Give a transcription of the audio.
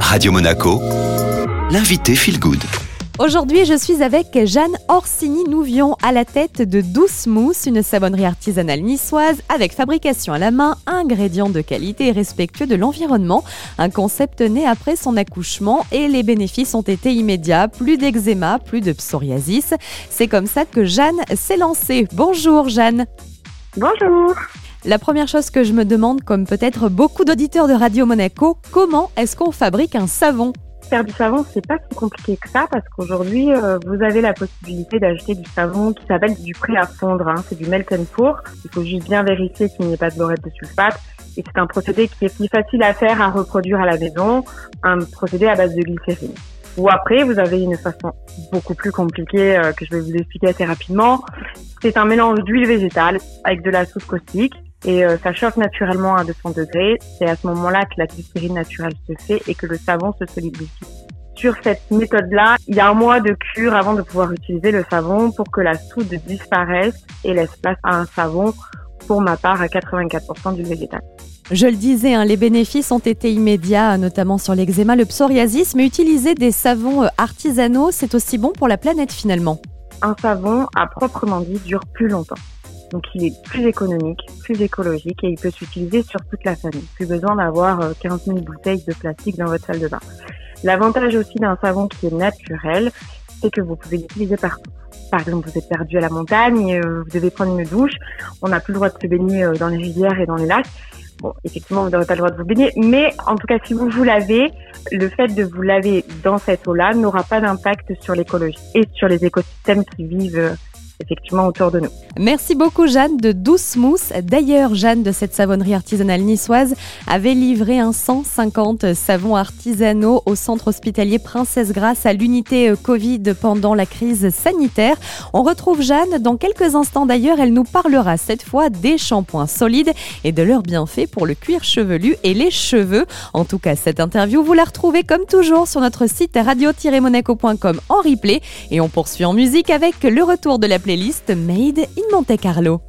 Radio Monaco, l'invité Feel Good. Aujourd'hui, je suis avec Jeanne Orsini-Nouvion à la tête de Douce Mousse, une savonnerie artisanale niçoise avec fabrication à la main, ingrédients de qualité et respectueux de l'environnement. Un concept né après son accouchement et les bénéfices ont été immédiats. Plus d'eczéma, plus de psoriasis. C'est comme ça que Jeanne s'est lancée. Bonjour Jeanne. Bonjour. La première chose que je me demande, comme peut-être beaucoup d'auditeurs de Radio Monaco, comment est-ce qu'on fabrique un savon? Faire du savon, c'est pas si compliqué que ça parce qu'aujourd'hui, euh, vous avez la possibilité d'acheter du savon qui s'appelle du prêt à fondre. Hein. C'est du melt and pour. Il faut juste bien vérifier qu'il n'y ait pas de borette de sulfate. Et c'est un procédé qui est plus facile à faire, à reproduire à la maison, un procédé à base de glycérine. Ou après, vous avez une façon beaucoup plus compliquée euh, que je vais vous expliquer assez rapidement. C'est un mélange d'huile végétale avec de la soude caustique et euh, ça chauffe naturellement à 200 degrés. C'est à ce moment-là que la glycérine naturelle se fait et que le savon se solidifie. Sur cette méthode-là, il y a un mois de cure avant de pouvoir utiliser le savon pour que la soude disparaisse et laisse place à un savon, pour ma part, à 84% du végétal. Je le disais, hein, les bénéfices ont été immédiats, notamment sur l'eczéma, le psoriasis, mais utiliser des savons euh, artisanaux, c'est aussi bon pour la planète finalement. Un savon, à proprement dit, dure plus longtemps. Donc il est plus économique, plus écologique et il peut s'utiliser sur toute la famille. Plus besoin d'avoir 15 euh, 000 bouteilles de plastique dans votre salle de bain. L'avantage aussi d'un savon qui est naturel, c'est que vous pouvez l'utiliser partout. Par exemple, vous êtes perdu à la montagne, euh, vous devez prendre une douche, on n'a plus le droit de se baigner euh, dans les rivières et dans les lacs. Bon, effectivement, vous n'aurez pas le droit de vous baigner, mais en tout cas, si vous vous lavez, le fait de vous laver dans cette eau-là n'aura pas d'impact sur l'écologie et sur les écosystèmes qui vivent effectivement autour de nous. Merci beaucoup Jeanne de Douce Mousse. D'ailleurs, Jeanne de cette savonnerie artisanale niçoise avait livré un 150 savons artisanaux au centre hospitalier Princesse Grâce à l'unité euh, Covid pendant la crise sanitaire. On retrouve Jeanne dans quelques instants d'ailleurs. Elle nous parlera cette fois des shampoings solides et de leurs bienfaits pour le cuir chevelu et les cheveux. En tout cas, cette interview, vous la retrouvez comme toujours sur notre site radio-monaco.com en replay et on poursuit en musique avec le retour de la playlist Made in Monte Carlo.